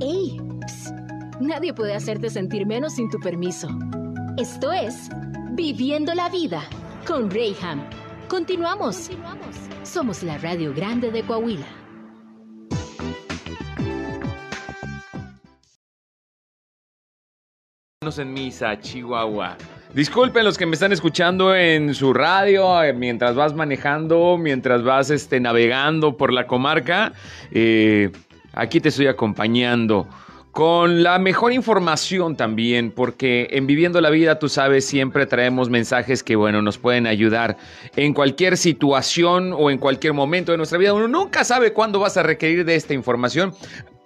¡Ey! Psst. Nadie puede hacerte sentir menos sin tu permiso. Esto es Viviendo la Vida con Rayham. Continuamos. Somos la Radio Grande de Coahuila. en misa, Chihuahua. Disculpen los que me están escuchando en su radio, eh, mientras vas manejando, mientras vas este, navegando por la comarca. Eh, aquí te estoy acompañando con la mejor información también, porque en Viviendo la Vida, tú sabes, siempre traemos mensajes que, bueno, nos pueden ayudar en cualquier situación o en cualquier momento de nuestra vida. Uno nunca sabe cuándo vas a requerir de esta información.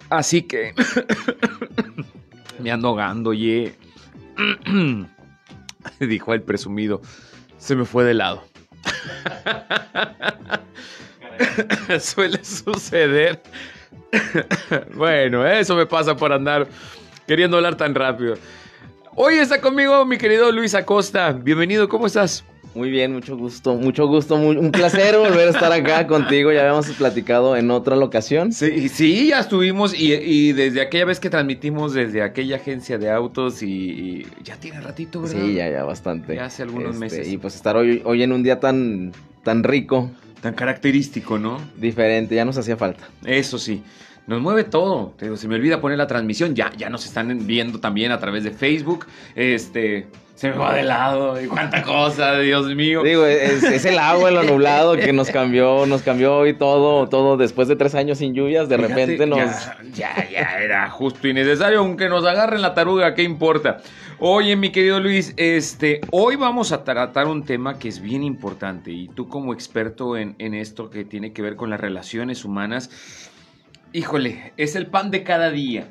Así que me ando ahogando, oye. Dijo el presumido. Se me fue de lado. Suele suceder. bueno, eso me pasa por andar queriendo hablar tan rápido. Hoy está conmigo mi querido Luis Acosta. Bienvenido, ¿cómo estás? Muy bien, mucho gusto, mucho gusto, un placer volver a estar acá contigo. Ya habíamos platicado en otra locación. Sí, sí, ya estuvimos y, desde aquella vez que transmitimos desde aquella agencia de autos y, ya tiene ratito, ¿verdad? Sí, ya, ya bastante. Ya hace algunos Este, meses. Y pues estar hoy, hoy en un día tan, tan rico, Tan característico, ¿no? diferente, ya nos hacía falta. Eso sí. Nos mueve todo. Se me olvida poner la transmisión. Ya, ya nos están viendo también a través de Facebook. Este. Se me va de lado. Y cuánta cosa, Dios mío. Digo, es, es el agua lo nublado que nos cambió, nos cambió hoy todo, todo después de tres años sin lluvias, de Fíjate, repente nos... Ya, ya, ya era justo y necesario, aunque nos agarren la taruga, ¿qué importa? Oye, mi querido Luis, este, hoy vamos a tratar un tema que es bien importante y tú como experto en, en esto que tiene que ver con las relaciones humanas, híjole, es el pan de cada día.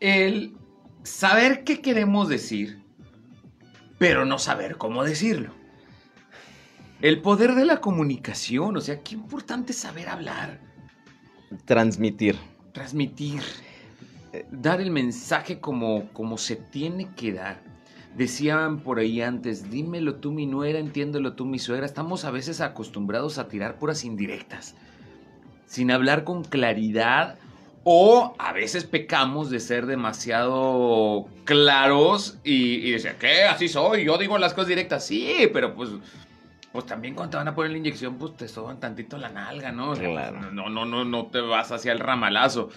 El saber qué queremos decir, pero no saber cómo decirlo. El poder de la comunicación, o sea, qué importante es saber hablar transmitir. transmitir, dar el mensaje como, como se tiene que dar. Decían por ahí antes, dímelo tú mi nuera, entiéndelo tú mi suegra. Estamos a veces acostumbrados a tirar puras indirectas, sin hablar con claridad o a veces pecamos de ser demasiado claros y, y decir, ¿qué? Así soy, yo digo las cosas directas. Sí, pero pues... Pues también cuando te van a poner la inyección, pues te soban tantito la nalga, ¿no? O sea, Claro. No, no, no, no te vas hacia el ramalazo.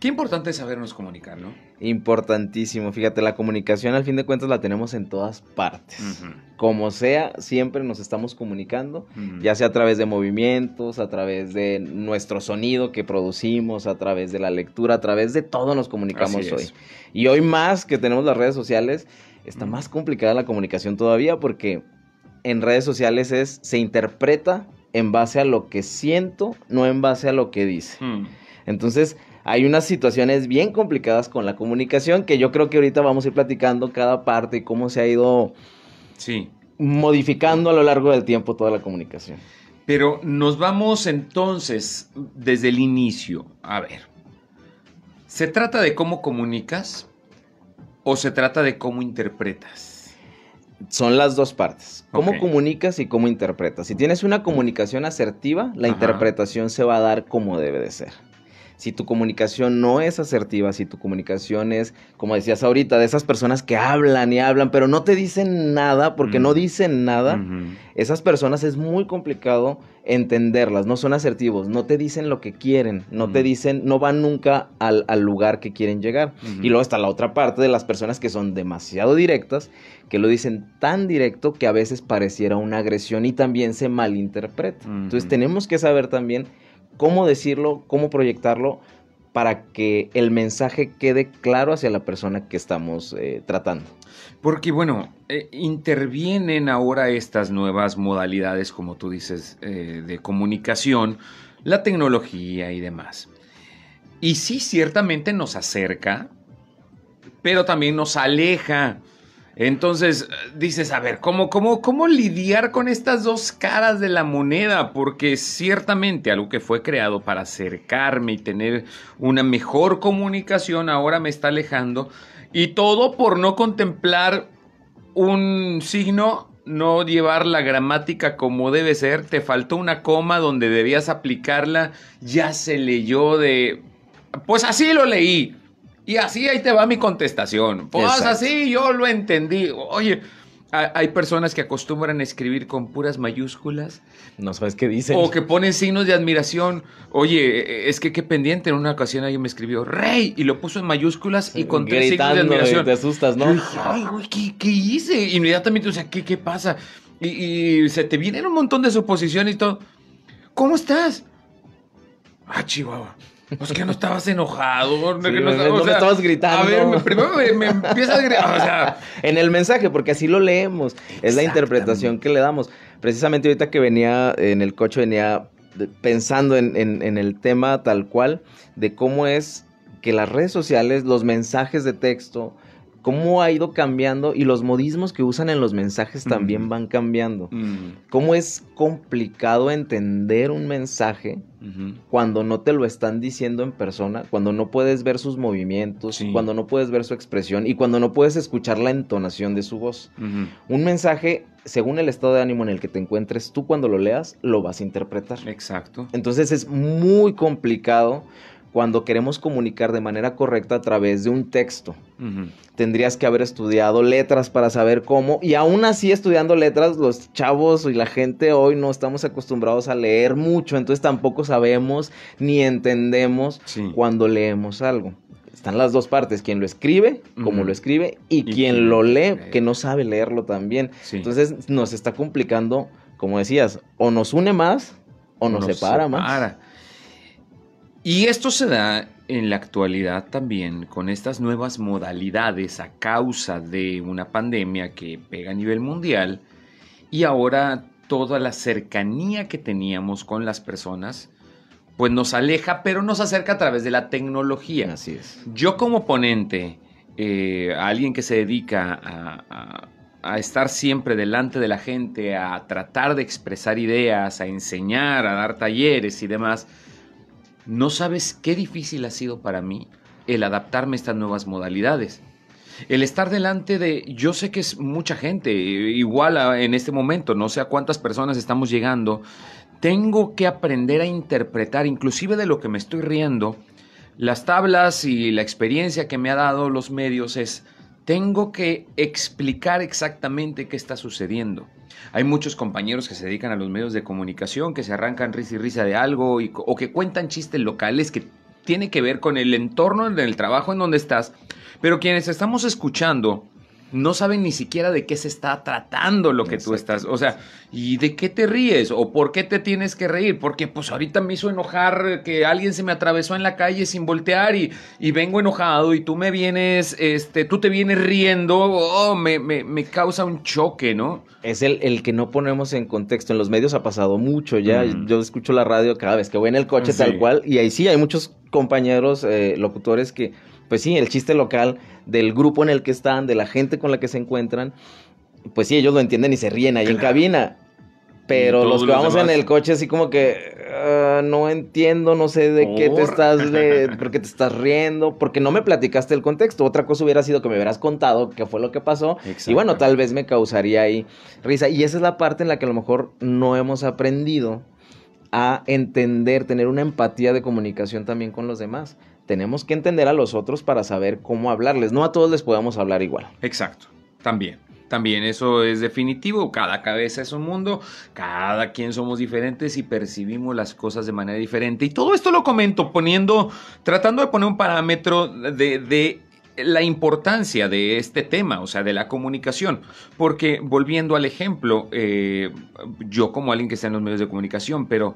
Qué importante es sabernos comunicar, ¿no? Importantísimo. Fíjate, la comunicación al fin de cuentas la tenemos en todas partes. Como sea, siempre nos estamos comunicando, ya sea a través de movimientos, a través de nuestro sonido que producimos, a través de la lectura, a través de todo nos comunicamos hoy. Y hoy más que tenemos las redes sociales, está más complicada la comunicación todavía porque en redes sociales es se interpreta en base a lo que siento, no en base a lo que dice. Entonces, hay unas situaciones bien complicadas con la comunicación que yo creo que ahorita vamos a ir platicando cada parte y cómo se ha ido Sí. modificando a lo largo del tiempo toda la comunicación. Pero nos vamos entonces desde el inicio. A ver. ¿Se trata de cómo comunicas o se trata de cómo interpretas? Son las dos partes. Cómo comunicas y cómo interpretas. Si tienes una comunicación asertiva, la Ajá. interpretación se va a dar como debe de ser. Si tu comunicación no es asertiva, si tu comunicación es, como decías ahorita, de esas personas que hablan y hablan, pero no te dicen nada porque Mm. no dicen nada, esas personas es muy complicado entenderlas, no son asertivos, no te dicen lo que quieren, no te dicen, no van nunca al, al lugar que quieren llegar. Y luego está la otra parte de las personas que son demasiado directas, que lo dicen tan directo que a veces pareciera una agresión y también se malinterpreta. Entonces tenemos que saber también cómo decirlo, cómo proyectarlo para que el mensaje quede claro hacia la persona que estamos eh, tratando. Porque bueno, eh, intervienen ahora estas nuevas modalidades, como tú dices, eh, de comunicación, la tecnología y demás. Y sí, ciertamente nos acerca, pero también nos aleja. Entonces eh, dices, a ver, ¿cómo, cómo, ¿cómo lidiar con estas dos caras de la moneda? Porque ciertamente algo que fue creado para acercarme y tener una mejor comunicación ahora me está alejando. Y todo por no contemplar un signo, no llevar la gramática como debe ser. Te faltó una coma donde debías aplicarla. Ya se leyó de... Pues así lo leí. Y así ahí te va mi contestación. Pues Exacto. así yo lo entendí. Oye, ha- hay personas que acostumbran a escribir con puras mayúsculas No sabes qué dicen. o que ponen signos de admiración. Oye, es que qué pendiente. En una ocasión alguien me escribió Rey y lo puso en mayúsculas y con tres signos de admiración. Te asustas, ¿no? dije, ay, güey, ¿qué, qué hice? Inmediatamente, o sea, ¿qué, qué pasa? Y, y se te vienen un montón de suposiciones y todo. ¿Cómo estás? Ah, Chihuahua. Pues que no estabas enojado. Sí, que no- estabas- no o me sea, estabas gritando. A ver, me- primero me, me empiezas a gritar. O sea, En el mensaje, porque así lo leemos. Es la interpretación que le damos. Precisamente ahorita que venía en el coche, venía pensando en, en- en el tema tal cual, de cómo es que las redes sociales, los mensajes de texto, cómo ha ido cambiando y los modismos que usan en los mensajes también van cambiando. mm, Cómo es complicado entender un mensaje cuando no te lo están diciendo en persona, cuando no puedes ver sus movimientos, Sí. cuando no puedes ver su expresión y cuando no puedes escuchar la entonación de su voz. Un mensaje, según el estado de ánimo en el que te encuentres, tú cuando lo leas lo vas a interpretar. Exacto. Entonces es muy complicado cuando queremos comunicar de manera correcta a través de un texto. Tendrías que haber estudiado letras para saber cómo. Y aún así, estudiando letras, los chavos y la gente hoy no estamos acostumbrados a leer mucho. Entonces tampoco sabemos ni entendemos Sí. cuando leemos algo. Están las dos partes, quien lo escribe, Ujú. lo escribe, y, Y quien quien lo lee, lee. que no sabe leerlo también. Sí. Entonces nos está complicando, como decías, o nos une más o nos, separa, más. Y esto se da en la actualidad también con estas nuevas modalidades a causa de una pandemia que pega a nivel mundial y ahora toda la cercanía que teníamos con las personas pues nos aleja pero nos acerca a través de la tecnología. Así es. Yo como ponente, eh, a alguien que se dedica a, a- a estar siempre delante de la gente, a tratar de expresar ideas, a enseñar, a dar talleres y demás, no sabes qué difícil ha sido para mí el adaptarme a estas nuevas modalidades. El estar delante de, yo sé que es mucha gente, igual en este momento, no sé a cuántas personas estamos llegando, tengo que aprender a interpretar, inclusive de lo que me estoy riendo, las tablas y la experiencia que me ha dado los medios es, tengo que explicar exactamente qué está sucediendo. Hay muchos compañeros que se dedican a los medios de comunicación, que se arrancan risa y risa de algo, o que cuentan chistes locales que tiene que ver con el entorno del trabajo en donde estás, pero quienes estamos escuchando no saben ni siquiera de qué se está tratando lo que tú estás, o sea, ¿y de qué te ríes? ¿O por qué te tienes que reír? Porque pues ahorita me hizo enojar que alguien se me atravesó en la calle sin voltear y, y vengo enojado y tú me vienes, este, tú te vienes riendo, oh, me, me, me causa un choque, ¿no? Es el, el que no ponemos en contexto. En los medios ha pasado mucho ya. Mm. Yo escucho la radio cada vez que voy en el coche Sí. tal cual. Y ahí sí hay muchos compañeros eh, locutores que, pues sí, el chiste local del grupo en el que están, de la gente con la que se encuentran, pues sí, ellos lo entienden y se ríen ahí en Claro. cabina. Pero los que los vamos en el coche así como que "Ah, no entiendo, no sé de qué te estás de, por qué te estás riendo, porque no me platicaste el contexto. Otra cosa hubiera sido que me hubieras contado qué fue lo que pasó y bueno, tal vez me causaría ahí risa. Y esa es la parte en la que a lo mejor no hemos aprendido a entender, tener una empatía de comunicación también con los demás. Tenemos que entender a los otros para saber cómo hablarles. No a todos les podemos hablar igual. Exacto, también. También eso es definitivo, cada cabeza es un mundo, cada quien somos diferentes y percibimos las cosas de manera diferente. Y todo esto lo comento poniendo, tratando de poner un parámetro de, la importancia de este tema, o sea, de la comunicación. Porque volviendo al ejemplo, eh, yo como alguien que está en los medios de comunicación, pero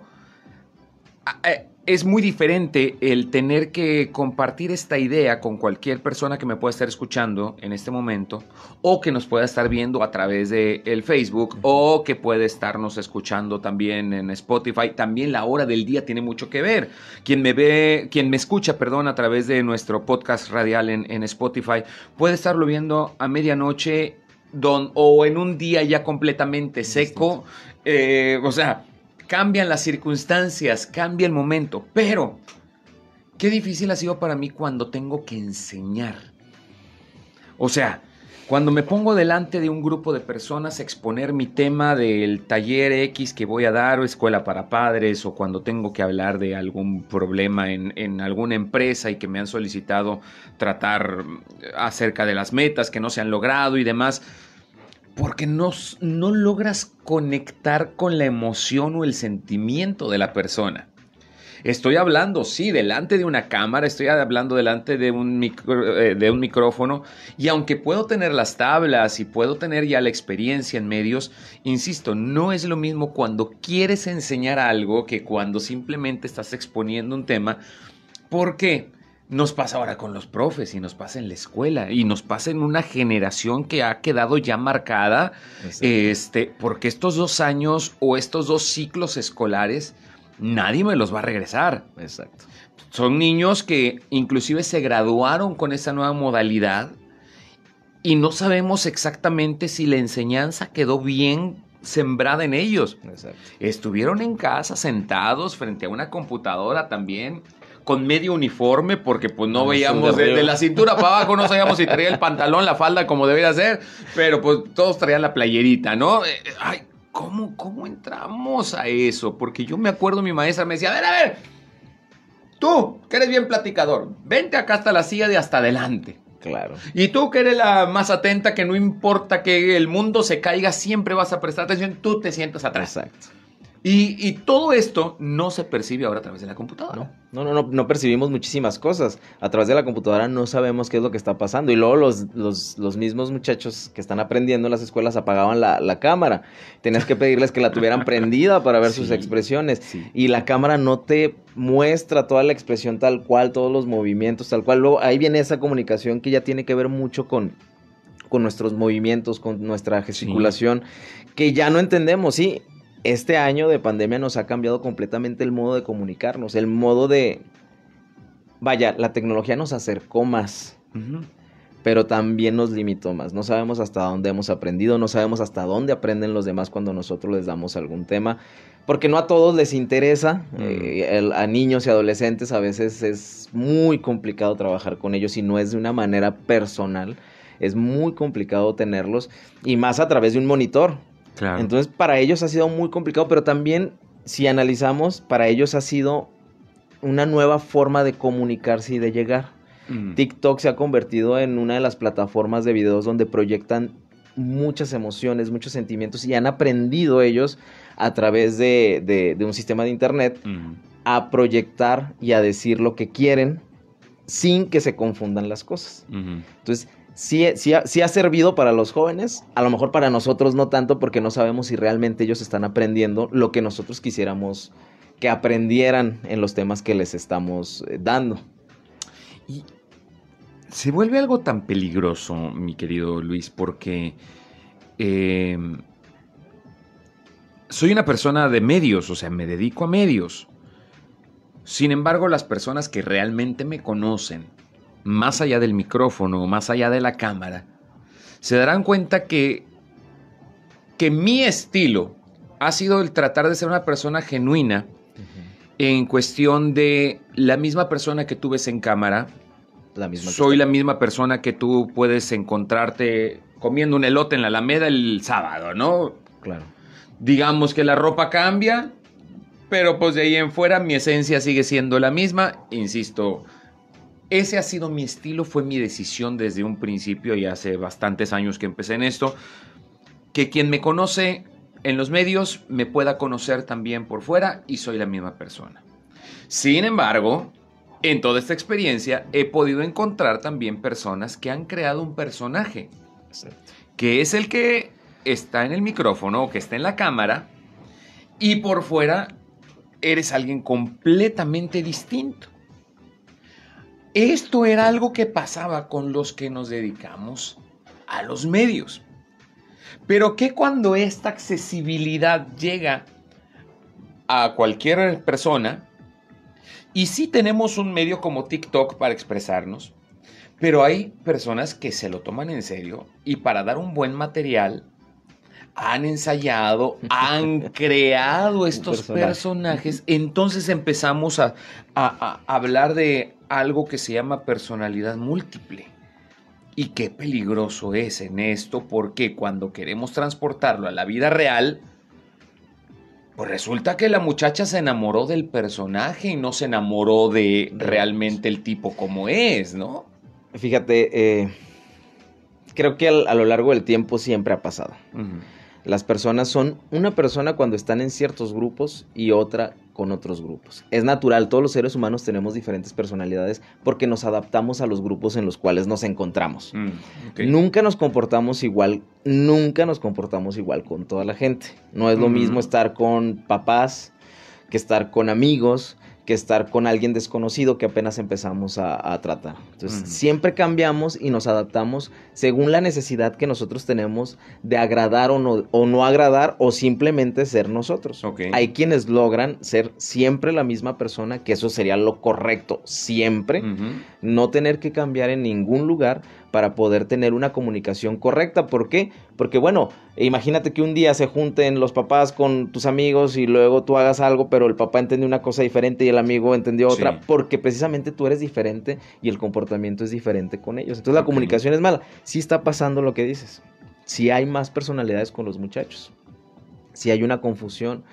es muy diferente el tener que compartir esta idea con cualquier persona que me pueda estar escuchando en este momento o que nos pueda estar viendo a través de el Facebook o que puede estarnos escuchando también en Spotify. También la hora del día tiene mucho que ver. Quien me ve, quien me escucha, perdón, a través de nuestro podcast radial en, en Spotify puede estarlo viendo a medianoche don, o en un día ya completamente seco. Eh, o sea, cambian las circunstancias, cambia el momento, pero qué difícil ha sido para mí cuando tengo que enseñar. O sea, Cuando me pongo delante de un grupo de personas a exponer mi tema del taller X que voy a dar o escuela para padres o cuando tengo que hablar de algún problema en, en alguna empresa y que me han solicitado tratar acerca de las metas que no se han logrado y demás, porque no, no logras conectar con la emoción o el sentimiento de la persona. Estoy hablando, sí, delante de una cámara, estoy hablando delante de un, eh, de un micrófono y aunque puedo tener las tablas y puedo tener ya la experiencia en medios, insisto, no es lo mismo cuando quieres enseñar algo que cuando simplemente estás exponiendo un tema. ¿Por qué? Nos pasa ahora con los profes y nos pasa en la escuela y nos pasa en una generación que ha quedado ya marcada, este, porque estos dos años o estos dos ciclos escolares nadie me los va a regresar. Exacto. Son niños que inclusive se graduaron con esa nueva modalidad y no sabemos exactamente si la enseñanza quedó bien sembrada en ellos. Exacto. Estuvieron en casa sentados frente a una computadora también con medio uniforme porque pues no veíamos de, la cintura para abajo, no sabíamos si traía el pantalón, la falda como debería ser, pero pues todos traían la playerita, ¿no? Eh, ay, ¿Cómo, ¿Cómo entramos a eso? Porque yo me acuerdo, mi maestra me decía, a ver, a ver, tú, que eres bien platicador, vente acá hasta la silla de hasta adelante. Claro. Y tú que eres la más atenta, que no importa que el mundo se caiga, siempre vas a prestar atención, tú te sientas atrás. Exacto. Y, todo esto no se percibe ahora a través de la computadora. No, no, no, no, percibimos muchísimas cosas. A través de la computadora no sabemos qué es lo que está pasando. Y luego los, los, mismos muchachos que están aprendiendo en las escuelas apagaban la, cámara. Tenías que pedirles que la tuvieran prendida para ver sus expresiones. Y la cámara no te muestra toda la expresión tal cual, todos los movimientos tal cual. Luego ahí viene esa comunicación que ya tiene que ver mucho con, con nuestros movimientos, con nuestra gesticulación, que ya no entendemos, sí, este año de pandemia nos ha cambiado completamente el modo de comunicarnos, el modo de... Vaya, la tecnología nos acercó más, pero también nos limitó más. No sabemos hasta dónde hemos aprendido, no sabemos hasta dónde aprenden los demás cuando nosotros les damos algún tema, porque no a todos les interesa. Eh, a niños y adolescentes a veces es muy complicado trabajar con ellos y no es de una manera personal. Es muy complicado tenerlos y más a través de un monitor entonces, para ellos ha sido muy complicado, pero también, si analizamos, para ellos ha sido una nueva forma de comunicarse y de llegar. Mm. TikTok se ha convertido en una de las plataformas de videos donde proyectan muchas emociones, muchos sentimientos y han aprendido ellos a través de, un sistema de internet mm. a proyectar y a decir lo que quieren sin que se confundan las cosas. Entonces, sí, sí, sí, ha servido para los jóvenes, a lo mejor para nosotros no tanto porque no sabemos si realmente ellos están aprendiendo lo que nosotros quisiéramos que aprendieran en los temas que les estamos eh, dando. Y se vuelve algo tan peligroso, mi querido Luis, porque eh, soy una persona de medios, o sea, me dedico a medios. Sin embargo, las personas que realmente me conocen, más allá del micrófono, más allá de la cámara, se darán cuenta que, que mi estilo ha sido el tratar de ser una persona genuina en cuestión de la misma persona que tú ves en cámara. La misma soy la misma persona que tú puedes encontrarte comiendo un elote en la Alameda el sábado, ¿no? Claro. Digamos que la ropa cambia, pero pues de ahí en fuera mi esencia sigue siendo la misma. Insisto, ese ha sido mi estilo, fue mi decisión desde un principio y hace bastantes años que empecé en esto. Que quien me conoce en los medios me pueda conocer también por fuera y soy la misma persona. Sin embargo, en toda esta experiencia he podido encontrar también personas que han creado un personaje, que es el que está en el micrófono o que está en la cámara y por fuera eres alguien completamente distinto. Esto era algo que pasaba con los que nos dedicamos a los medios. Pero ¿qué cuando esta accesibilidad llega a cualquier persona? Y sí tenemos un medio como TikTok para expresarnos, pero hay personas que se lo toman en serio y para dar un buen material han ensayado, han creado estos personajes. Entonces empezamos a, hablar de algo que se llama personalidad múltiple. Y qué peligroso es en esto, porque cuando queremos transportarlo a la vida real, pues resulta que la muchacha se enamoró del personaje y no se enamoró de realmente el tipo como es, ¿no? Fíjate, eh, creo que a lo largo del tiempo siempre ha pasado. Las personas son una persona cuando están en ciertos grupos y otra con otros grupos. Es natural, todos los seres humanos tenemos diferentes personalidades porque nos adaptamos a los grupos en los cuales nos encontramos. Mm, nunca nos comportamos igual, nunca nos comportamos igual con toda la gente. No es lo mismo estar con papás que estar con amigos, que estar con alguien desconocido que apenas empezamos a, tratar. Entonces, siempre cambiamos y nos adaptamos según la necesidad que nosotros tenemos de agradar o no, o no agradar o simplemente ser nosotros. Hay quienes logran ser siempre la misma persona, que eso sería lo correcto, siempre, no tener que cambiar en ningún lugar para poder tener una comunicación correcta. ¿Por qué? Porque bueno, imagínate que un día se junten los papás con tus amigos y luego tú hagas algo, pero el papá entendió una cosa diferente y el amigo entendió otra, porque precisamente tú eres diferente y el comportamiento es diferente con ellos. Entonces la comunicación es mala. Sí está pasando lo que dices. Si hay más personalidades con los muchachos. Si hay una confusión.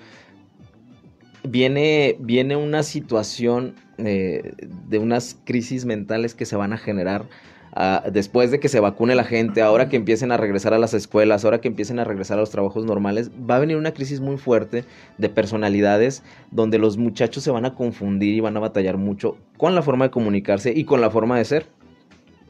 Viene, viene una situación eh, de unas crisis mentales que se van a generar después de que se vacune la gente, ahora que empiecen a regresar a las escuelas, ahora que empiecen a regresar a los trabajos normales, va a venir una crisis muy fuerte de personalidades donde los muchachos se van a confundir y van a batallar mucho con la forma de comunicarse y con la forma de ser.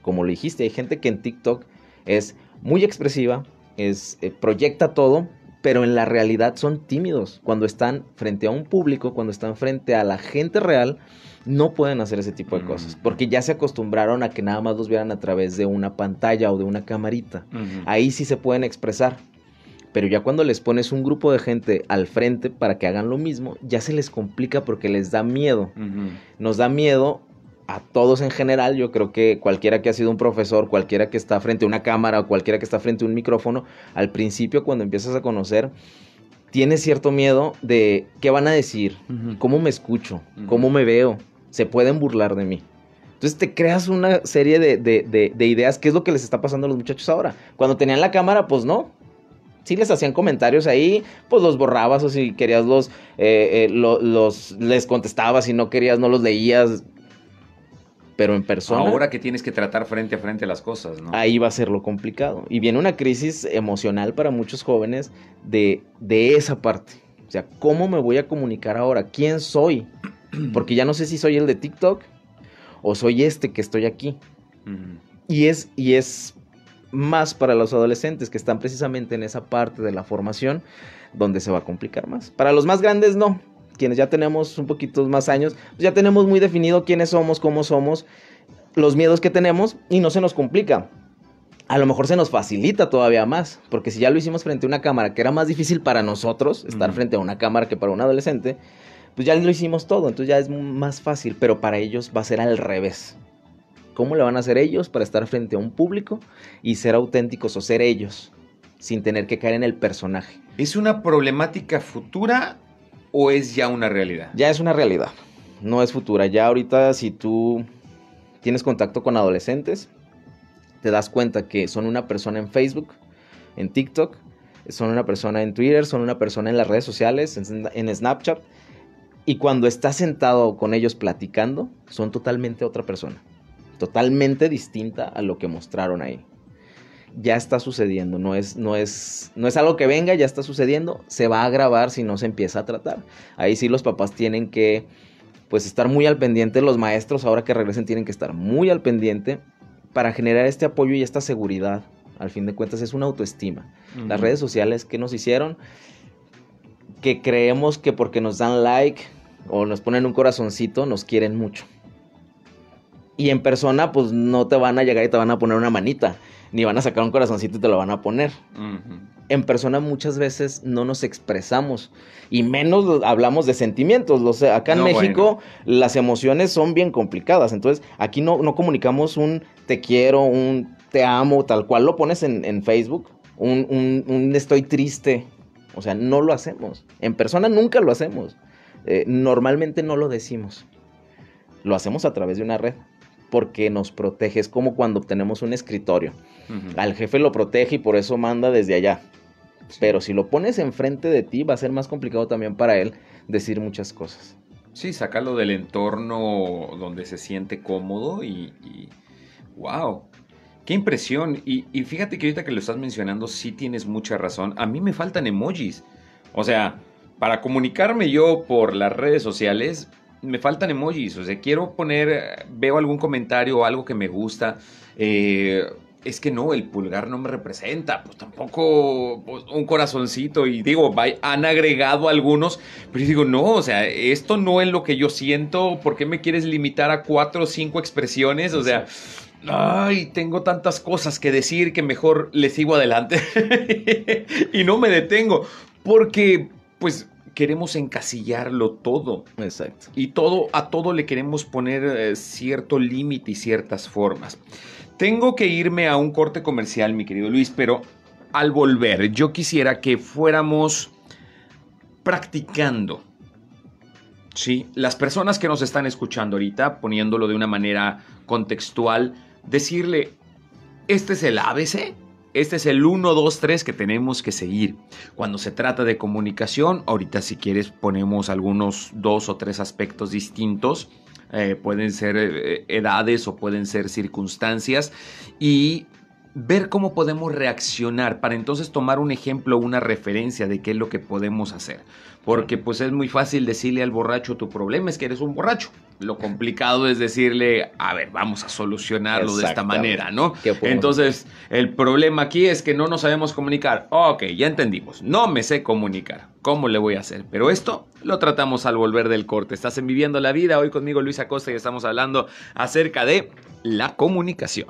Como lo dijiste, hay gente que en TikTok es muy expresiva, es, eh, proyecta todo, pero en la realidad son tímidos. Cuando están frente a un público, cuando están frente a la gente real, no pueden hacer ese tipo de cosas, porque ya se acostumbraron a que nada más los vieran a través de una pantalla o de una camarita. Ahí sí se pueden expresar. Pero ya cuando les pones un grupo de gente al frente para que hagan lo mismo, ya se les complica porque les da miedo. Nos da miedo a todos en general, yo creo que cualquiera que ha sido un profesor, cualquiera que está frente a una cámara o cualquiera que está frente a un micrófono, al principio cuando empiezas a conocer, tienes cierto miedo de qué van a decir, cómo me escucho, cómo me veo, se pueden burlar de mí. Entonces te creas una serie de, ideas, ¿qué es lo que les está pasando a los muchachos ahora? Cuando tenían la cámara, pues no, si les hacían comentarios ahí, pues los borrabas o si querías los, eh, eh, los, les contestabas, si no querías no los leías. Pero en persona. Ahora que tienes que tratar frente a frente las cosas, ¿no? Ahí va a ser lo complicado. Y viene una crisis emocional para muchos jóvenes de, de esa parte. O sea, ¿cómo me voy a comunicar ahora? ¿Quién soy? Porque ya no sé si soy el de TikTok o soy este que estoy aquí. y, es, y es más para los adolescentes que están precisamente en esa parte de la formación donde se va a complicar más. Para los más grandes no. Quienes ya tenemos un poquito más años, pues ya tenemos muy definido quiénes somos, cómo somos, los miedos que tenemos y no se nos complica. A lo mejor se nos facilita todavía más, porque si ya lo hicimos frente a una cámara, que era más difícil para nosotros estar frente a una cámara que para un adolescente, pues ya lo hicimos todo, entonces ya es más fácil, pero para ellos va a ser al revés. ¿Cómo le van a hacer ellos para estar frente a un público y ser auténticos o ser ellos sin tener que caer en el personaje? ¿Es una problemática futura o es ya una realidad? Ya es una realidad, no es futura. Ya ahorita si tú tienes contacto con adolescentes, te das cuenta que son una persona en Facebook, en TikTok, son una persona en Twitter, son una persona en las redes sociales, en Snapchat, y cuando estás sentado con ellos platicando, son totalmente otra persona. Totalmente distinta a lo que mostraron ahí. Ya está sucediendo, no es, no es, no es algo que venga, ya está sucediendo, se va a grabar si no se empieza a tratar. Ahí sí los papás tienen que pues estar muy al pendiente, los maestros ahora que regresen tienen que estar muy al pendiente para generar este apoyo y esta seguridad. Al fin de cuentas es una autoestima. Las redes sociales que nos hicieron que creemos que porque nos dan like o nos ponen un corazoncito, nos quieren mucho. Y en persona, pues no te van a llegar y te van a poner una manita, ni van a sacar un corazoncito y te lo van a poner. En persona muchas veces no nos expresamos y menos hablamos de sentimientos. acá en México las emociones son bien complicadas, entonces aquí no, no, comunicamos un te quiero, un te amo, tal cual lo pones en, Facebook, un, un estoy triste, o sea, no lo hacemos. En persona nunca lo hacemos. Eh, normalmente no lo decimos. Lo hacemos a través de una red. Porque nos protege. Es como cuando tenemos un escritorio. Al jefe lo protege y por eso manda desde allá. Pero si lo pones enfrente de ti, va a ser más complicado también para él decir muchas cosas. Sí, sacarlo del entorno donde se siente cómodo y, wow, qué impresión. Y, y, fíjate que ahorita que lo estás mencionando, sí tienes mucha razón. A mí me faltan emojis. O sea, para comunicarme yo por las redes sociales, me faltan emojis. O sea, quiero poner, veo algún comentario o algo que me gusta. Eh, es que no, el pulgar no me representa, pues tampoco pues, un corazoncito y digo, han agregado algunos, pero digo, no, o sea, esto no es lo que yo siento, ¿por qué me quieres limitar a cuatro o cinco expresiones? O sea, ay, tengo tantas cosas que decir que mejor le sigo adelante y no me detengo, porque pues queremos encasillarlo todo. Exacto. Y todo, a todo le queremos poner eh, cierto límite y ciertas formas. Tengo que irme a un corte comercial, mi querido Luis, pero al volver yo quisiera que fuéramos practicando. Sí, las personas que nos están escuchando ahorita, poniéndolo de una manera contextual, decirle, este es el ABC, este es el 1, 2, 3 que tenemos que seguir. Cuando se trata de comunicación, ahorita si quieres ponemos algunos dos o tres aspectos distintos eh, pueden ser eh, edades o pueden ser circunstancias y ver cómo podemos reaccionar para entonces tomar un ejemplo, una referencia de qué es lo que podemos hacer. Porque pues es muy fácil decirle al borracho tu problema es que eres un borracho. Lo complicado es decirle, a ver, vamos a solucionarlo de esta manera, ¿no? Entonces, el problema aquí es que no nos sabemos comunicar. Ok, ya entendimos. No me sé comunicar. ¿Cómo le voy a hacer? Pero esto lo tratamos al volver del corte. Estás en Viviendo la Vida. Hoy conmigo Luis Acosta y estamos hablando acerca de la comunicación.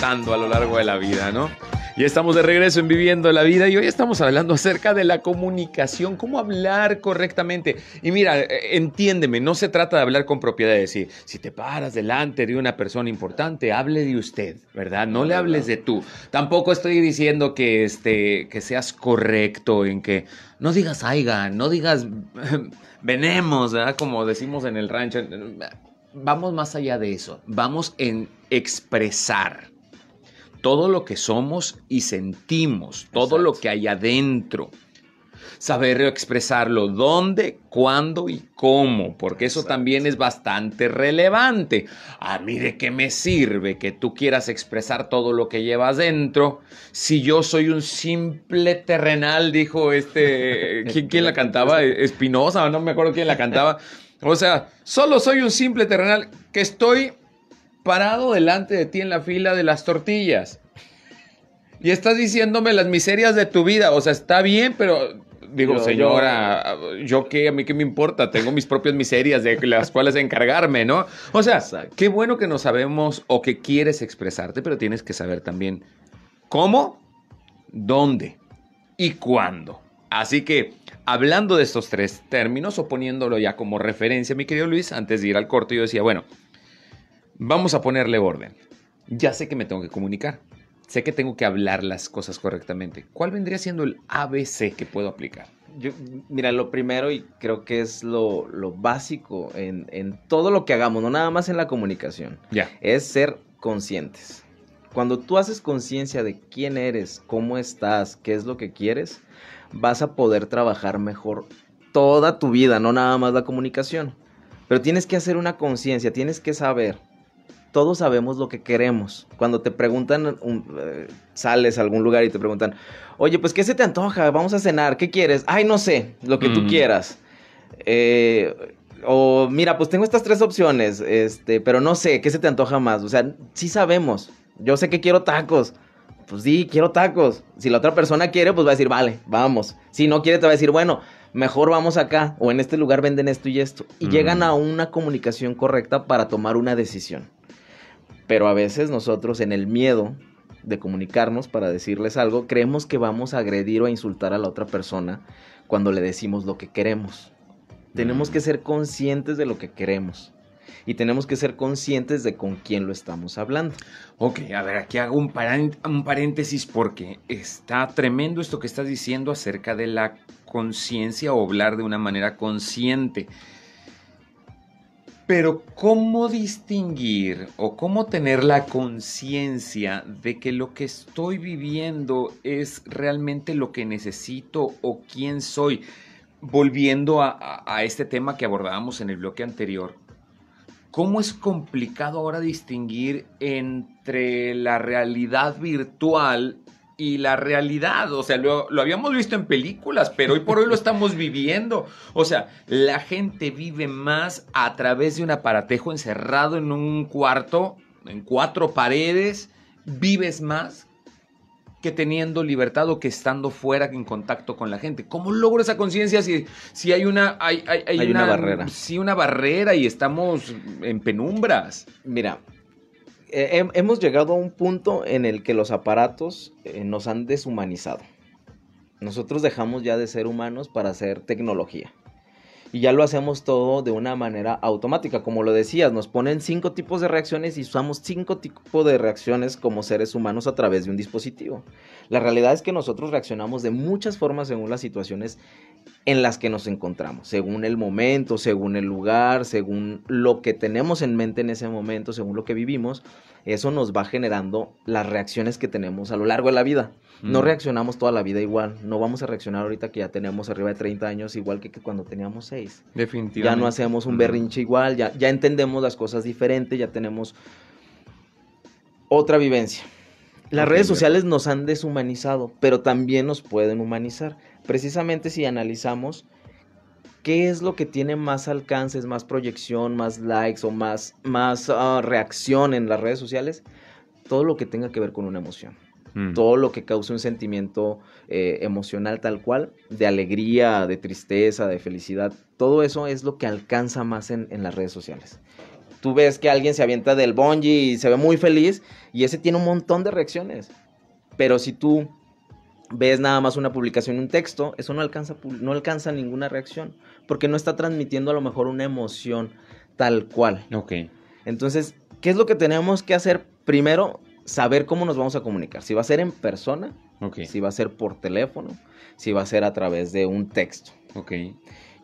Dando a lo largo de la vida, ¿no? Y estamos de regreso en Viviendo la Vida y hoy estamos hablando acerca de la comunicación, cómo hablar correctamente. Y mira, eh, entiéndeme, no se trata de hablar con propiedad, de decir, si te paras delante de una persona importante, hable de usted, ¿verdad? No le hables de tú. Tampoco estoy diciendo que, este, que seas correcto en que no digas aiga, no digas venemos, ¿verdad? Como decimos en el rancho. Vamos más allá de eso, vamos en expresar todo lo que somos y sentimos, todo lo que hay adentro. Saber expresarlo dónde, cuándo y cómo, porque eso también es bastante relevante. A mí de qué me sirve que tú quieras expresar todo lo que llevas dentro si yo soy un simple terrenal, dijo este, ¿quién, quién la cantaba? Espinosa, no me acuerdo quién la cantaba. O sea, solo soy un simple terrenal que estoy parado delante de ti en la fila de las tortillas. Y estás diciéndome las miserias de tu vida. O sea, está bien, pero digo, señora, yo, qué, a mí qué me importa, tengo mis propias miserias de las cuales encargarme, ¿no? O sea, qué bueno que no sabemos o que quieres expresarte, pero tienes que saber también cómo, dónde y cuándo. Así que, hablando de estos tres términos o poniéndolo ya como referencia, mi querido Luis, antes de ir al corto, yo decía, bueno, Vamos a ponerle orden. Ya sé que me tengo que comunicar. Sé que tengo que hablar las cosas correctamente. ¿Cuál vendría siendo el ABC que puedo aplicar? Yo, mira, lo primero y creo que es lo, básico en, todo lo que hagamos, no nada más en la comunicación, ya. es ser conscientes. Cuando tú haces conciencia de quién eres, cómo estás, qué es lo que quieres, vas a poder trabajar mejor toda tu vida, no nada más la comunicación. Pero tienes que hacer una conciencia, tienes que saber todos sabemos lo que queremos. Cuando te preguntan, eh, sales a algún lugar y te preguntan, oye, pues, ¿qué se te antoja? Vamos a cenar, ¿qué quieres? Ay, no sé, lo que tú quieras. Eh, o mira, pues tengo estas tres opciones, este, pero no sé, ¿qué se te antoja más? O sea, sí sabemos. Yo sé que quiero tacos. Pues sí, quiero tacos. Si la otra persona quiere, pues va a decir, vale, vamos. Si no quiere, te va a decir, bueno, mejor vamos acá. O en este lugar venden esto y esto. Y llegan a una comunicación correcta para tomar una decisión. Pero a veces nosotros en el miedo de comunicarnos para decirles algo, creemos que vamos a agredir o a insultar a la otra persona cuando le decimos lo que queremos. Tenemos que ser conscientes de lo que queremos. Y tenemos que ser conscientes de con quién lo estamos hablando. Ok, a ver, aquí hago un, un paréntesis porque está tremendo esto que estás diciendo acerca de la conciencia o hablar de una manera consciente Pero ¿cómo distinguir o cómo tener la conciencia de que lo que estoy viviendo es realmente lo que necesito o quién soy? Volviendo a, a este tema que abordábamos en el bloque anterior, ¿cómo es complicado ahora distinguir entre la realidad virtual y la realidad. O sea, lo, habíamos visto en películas, pero hoy por hoy lo estamos viviendo. O sea, la gente vive más a través de un aparatejo encerrado en un cuarto, en cuatro paredes. Vives más que teniendo libertad o que estando fuera en contacto con la gente. ¿Cómo logro esa conciencia si, si hay una hay, hay, una, barrera? Sí, una barrera y estamos en penumbras. Mira, eh, hemos llegado a un punto en el que los aparatos eh, nos han deshumanizado. Nosotros dejamos ya de ser humanos para hacer tecnología. Y ya lo hacemos todo de una manera automática. Como lo decías, nos ponen cinco tipos de reacciones y usamos cinco tipos de reacciones como seres humanos a través de un dispositivo. La realidad es que nosotros reaccionamos de muchas formas según las situaciones en las que nos encontramos, según el momento, según el lugar, según lo que tenemos en mente en ese momento, según lo que vivimos, eso nos va generando las reacciones que tenemos a lo largo de la vida. No mm. reaccionamos toda la vida igual, no vamos a reaccionar ahorita que ya tenemos arriba de 30 años igual que, cuando teníamos 6. Definitivamente. Ya no hacemos un berrinche igual, ya, ya entendemos las cosas diferentes, ya tenemos otra vivencia. Las redes sociales nos han deshumanizado, pero también nos pueden humanizar precisamente si analizamos qué es lo que tiene más alcances, más proyección, más likes o más, más ah, reacción en las redes sociales, todo lo que tenga que ver con una emoción. Mm. Todo lo que cause un sentimiento eh, emocional tal cual, de alegría, de tristeza, de felicidad, todo eso es lo que alcanza más en, en las redes sociales. Tú ves que alguien se avienta del bungee y se ve muy feliz y ese tiene un montón de reacciones. Pero si tú ves nada más una publicación, un texto, eso no alcanza, no alcanza ninguna reacción, porque no está transmitiendo a lo mejor una emoción tal cual. Ok. Entonces, ¿qué es lo que tenemos que hacer? Primero, saber cómo nos vamos a comunicar. Si va a ser en persona, si va a ser por teléfono, si va a ser a través de un texto.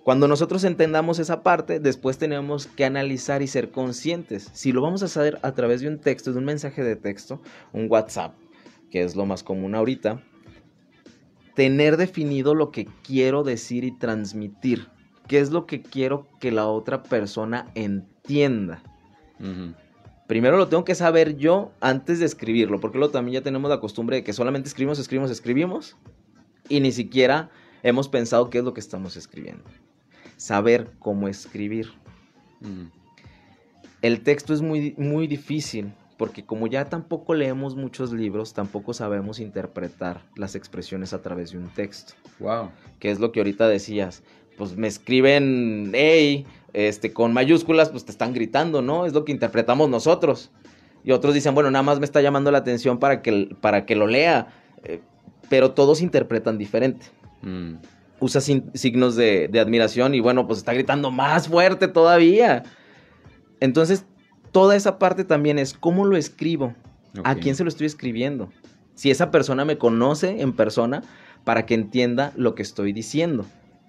Cuando nosotros entendamos esa parte, después tenemos que analizar y ser conscientes. Si lo vamos a hacer a través de un texto, de un mensaje de texto, un WhatsApp, que es lo más común ahorita, tener definido lo que quiero decir y transmitir. ¿Qué es lo que quiero que la otra persona entienda? Primero lo tengo que saber yo antes de escribirlo, porque luego también ya tenemos la costumbre de que solamente escribimos, escribimos, escribimos y ni siquiera hemos pensado qué es lo que estamos escribiendo. Saber cómo escribir. El texto es muy, muy difícil porque como ya tampoco leemos muchos libros, tampoco sabemos interpretar las expresiones a través de un texto. Wow. Que es lo que ahorita decías. Pues me escriben, hey, este, con mayúsculas, pues te están gritando, ¿no? Es lo que interpretamos nosotros. Y otros dicen, bueno, nada más me está llamando la atención para que, para que lo lea. Eh, pero todos interpretan diferente. Mm. Usa signos de, de admiración y bueno, pues está gritando más fuerte todavía. Entonces toda esa parte también es cómo lo escribo, a quién se lo estoy escribiendo. Si esa persona me conoce en persona para que entienda lo que estoy diciendo.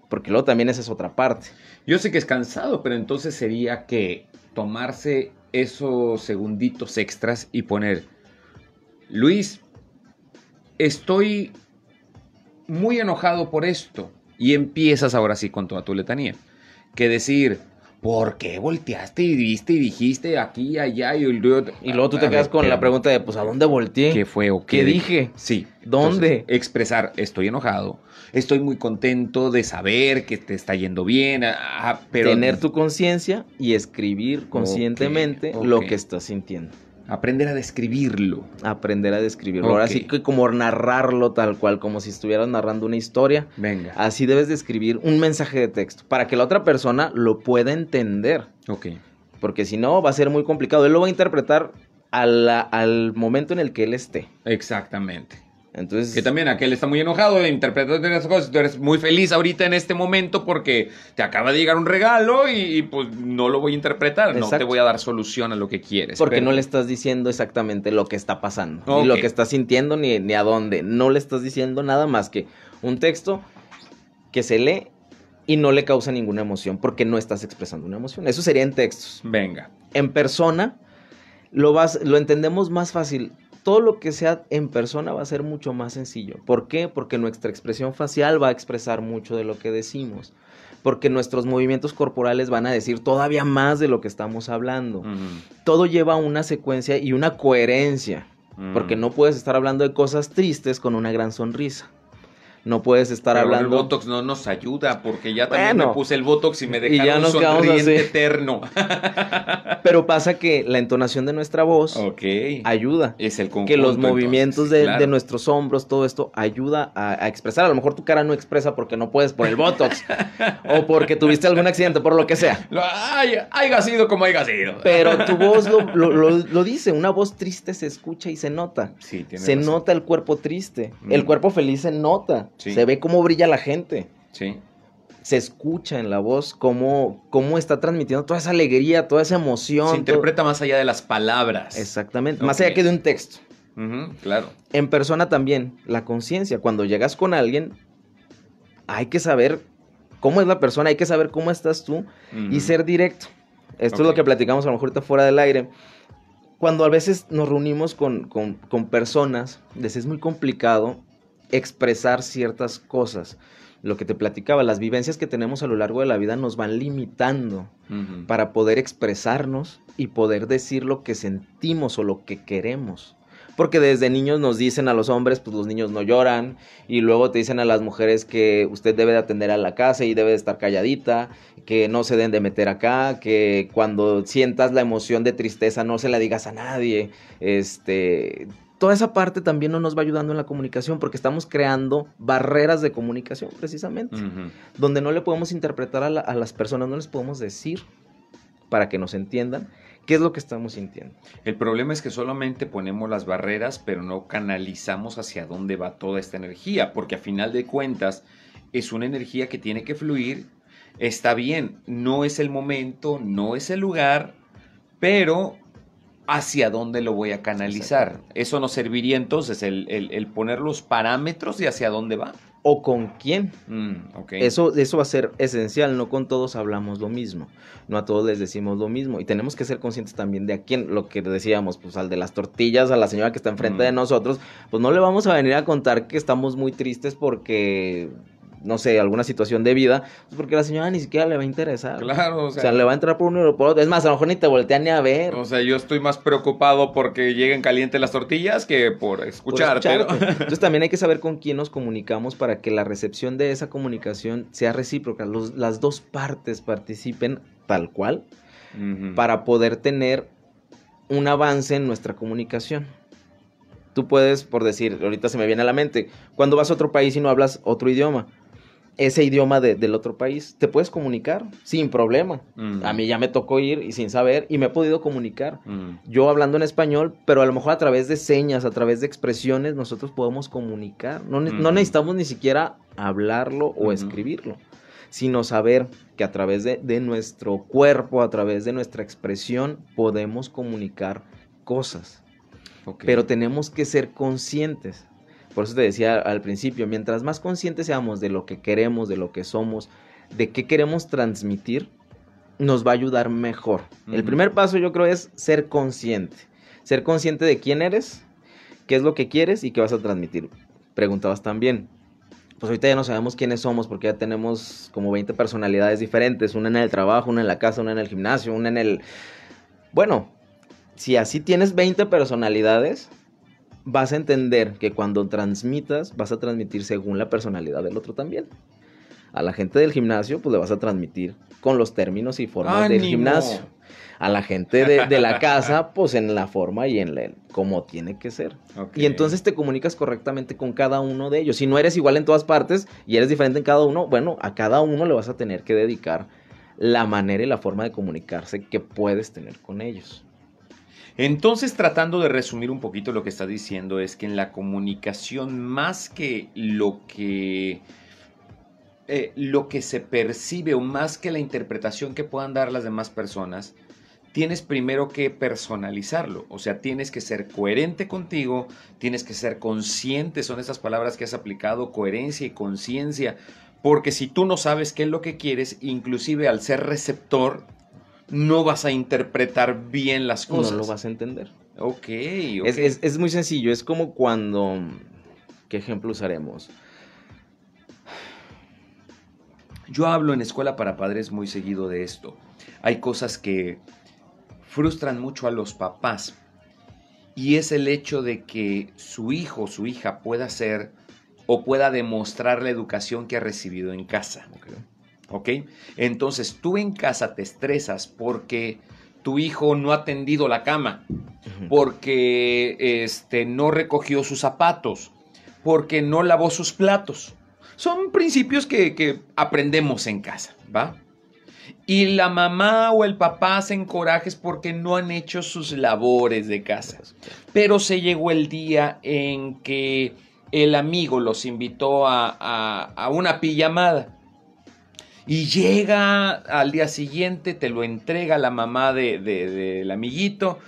Porque luego también esa es otra parte. Yo sé que es cansado, pero entonces sería que tomarse esos segunditos extras y poner, Luis, estoy muy enojado por esto. Y empiezas ahora sí con toda tu letanía. Que decir, ¿por qué volteaste y viste y dijiste aquí, y allá? Y, y luego tú te quedas con la pregunta de, pues, ¿a dónde volteé? ¿Qué fue o qué? dije? Sí. ¿Dónde? expresar, estoy enojado, estoy muy contento de saber que te está yendo bien, ah, pero... Tener tu conciencia y escribir conscientemente lo que estás sintiendo. Aprender a describirlo. Aprender a describirlo. Ahora sí que como narrarlo tal cual, como si estuvieras narrando una historia. Venga. Así debes describir un mensaje de texto para que la otra persona lo pueda entender. Ok. Porque si no, va a ser muy complicado. Él lo va a interpretar al momento en el que él esté. Exactamente. Entonces, que también aquel está muy enojado interpretando esas cosas. Tú eres muy feliz ahorita en este momento porque te acaba de llegar un regalo y, pues no lo voy a interpretar. No te voy a dar solución a lo que quieres. Porque no le estás diciendo exactamente lo que está pasando. Ni lo que estás sintiendo, ni, ni a dónde. No le estás diciendo nada más que un texto que se lee y no le causa ninguna emoción porque no estás expresando una emoción. Eso sería en textos. Venga. En persona lo, vas, lo entendemos más fácil. Todo lo que sea en persona va a ser mucho más sencillo. ¿Por qué? Porque nuestra expresión facial va a expresar mucho de lo que decimos. Porque nuestros movimientos corporales van a decir todavía más de lo que estamos hablando. Todo lleva una secuencia y una coherencia. Porque no puedes estar hablando de cosas tristes con una gran sonrisa. No puedes estar hablando. El Botox no nos ayuda porque ya también me puse el Botox y me dejaron y ya nos sonriente eterno. Pero pasa que la entonación de nuestra voz ayuda. Es el Que los movimientos de, nuestros hombros, todo esto ayuda a, expresar. A lo mejor tu cara no expresa porque no puedes por el Botox o porque tuviste algún accidente, por lo que sea. Ay, haya sido como haya sido. Pero tu voz lo, dice. Una voz triste se escucha y se nota. Sí, tiene se nota el cuerpo triste. El mm. cuerpo feliz se nota. Se ve cómo brilla la gente. Sí. Se escucha en la voz cómo, cómo está transmitiendo toda esa alegría, toda esa emoción. Se interpreta más allá de las palabras. Exactamente, más allá que de un texto. claro. En persona también, la conciencia. Cuando llegas con alguien, hay que saber cómo es la persona, hay que saber cómo estás tú y ser directo. Esto es lo que platicamos a lo mejor ahorita fuera del aire. Cuando a veces nos reunimos con, con personas, les es muy complicado expresar ciertas cosas. Lo que te platicaba, las vivencias que tenemos a lo largo de la vida nos van limitando para poder expresarnos y poder decir lo que sentimos o lo que queremos. Porque desde niños nos dicen a los hombres, pues los niños no lloran, y luego te dicen a las mujeres que usted debe de atender a la casa y debe de estar calladita, que no se den de meter acá, que cuando sientas la emoción de tristeza no se la digas a nadie, este, toda esa parte también no nos va ayudando en la comunicación porque estamos creando barreras de comunicación precisamente, donde no le podemos interpretar a, las personas, no les podemos decir para que nos entiendan qué es lo que estamos sintiendo. El problema es que solamente ponemos las barreras, pero no canalizamos hacia dónde va toda esta energía, porque a final de cuentas es una energía que tiene que fluir. Está bien, no es el momento, no es el lugar, pero hacia dónde lo voy a canalizar. Eso nos serviría entonces el, poner los parámetros de hacia dónde va. O con quién. Mm, eso, eso va a ser esencial. No con todos hablamos lo mismo. No a todos les decimos lo mismo. Y tenemos que ser conscientes también de a quién. Lo que decíamos, pues al de las tortillas, a la señora que está enfrente de mm. nosotros, pues no le vamos a venir a contar que estamos muy tristes porque no sé, alguna situación de vida, pues porque la señora ni siquiera le va a interesar. Claro, o sea, le va a entrar por o por otro. Es más, a lo mejor ni te voltean ni a ver. O sea, yo estoy más preocupado porque lleguen calientes las tortillas que por escucharte. Entonces también hay que saber con quién nos comunicamos para que la recepción de esa comunicación sea recíproca, las dos partes participen tal cual para poder tener un avance en nuestra comunicación. Tú puedes, por decir, ahorita se me viene a la mente, cuando vas a otro país y no hablas otro idioma, ese idioma del otro país, te puedes comunicar sin problema. A mí ya me tocó ir y sin saber y me he podido comunicar. Yo hablando en español, pero a lo mejor a través de señas, a través de expresiones, nosotros podemos comunicar. No, necesitamos ni siquiera hablarlo o escribirlo, sino saber que a través de, de nuestro cuerpo, a través de nuestra expresión, podemos comunicar cosas. Pero tenemos que ser conscientes por eso te decía al principio, mientras más conscientes seamos de lo que queremos, de lo que somos, de qué queremos transmitir, nos va a ayudar mejor. El primer paso yo creo es ser consciente. Ser consciente de quién eres, qué es lo que quieres y qué vas a transmitir. Preguntabas también. Pues ahorita ya no sabemos quiénes somos porque ya tenemos como 20 personalidades diferentes, una en el trabajo, una en la casa, una en el gimnasio, una en el... Bueno, si así tienes 20 personalidades, vas a entender que cuando transmitas, vas a transmitir según la personalidad del otro también. A la gente del gimnasio, pues le vas a transmitir con los términos y formas del gimnasio. A la gente de, la casa, pues en la forma y en el, como tiene que ser. Y entonces te comunicas correctamente con cada uno de ellos. Si no eres igual en todas partes y eres diferente en cada uno, bueno, a cada uno le vas a tener que dedicar la manera y la forma de comunicarse que puedes tener con ellos. Entonces, tratando de resumir un poquito lo que está diciendo, es que en la comunicación, más que lo que, eh, lo que se percibe o más que la interpretación que puedan dar las demás personas, tienes primero que personalizarlo, o sea, tienes que ser coherente contigo, tienes que ser consciente, son esas palabras que has aplicado, coherencia y conciencia, Porque si tú no sabes qué es lo que quieres, inclusive al ser receptor, no vas a interpretar bien las cosas. No lo vas a entender. Ok, okay. Es, es, muy sencillo, es como cuando... ¿Qué ejemplo usaremos? Yo hablo en escuela para padres muy seguido de esto. Hay cosas que frustran mucho a los papás y es el hecho de que su hijo o su hija pueda ser o pueda demostrar la educación que ha recibido en casa. ¿Ok? Entonces tú en casa te estresas porque tu hijo no ha tendido la cama, porque este, no recogió sus zapatos, porque no lavó sus platos. Son principios que, que aprendemos en casa, ¿va? Y la mamá o el papá hacen corajes porque no han hecho sus labores de casa. Pero se llegó el día en que el amigo los invitó a, una pijamada. Y llega al día siguiente, te lo entrega la mamá del amiguito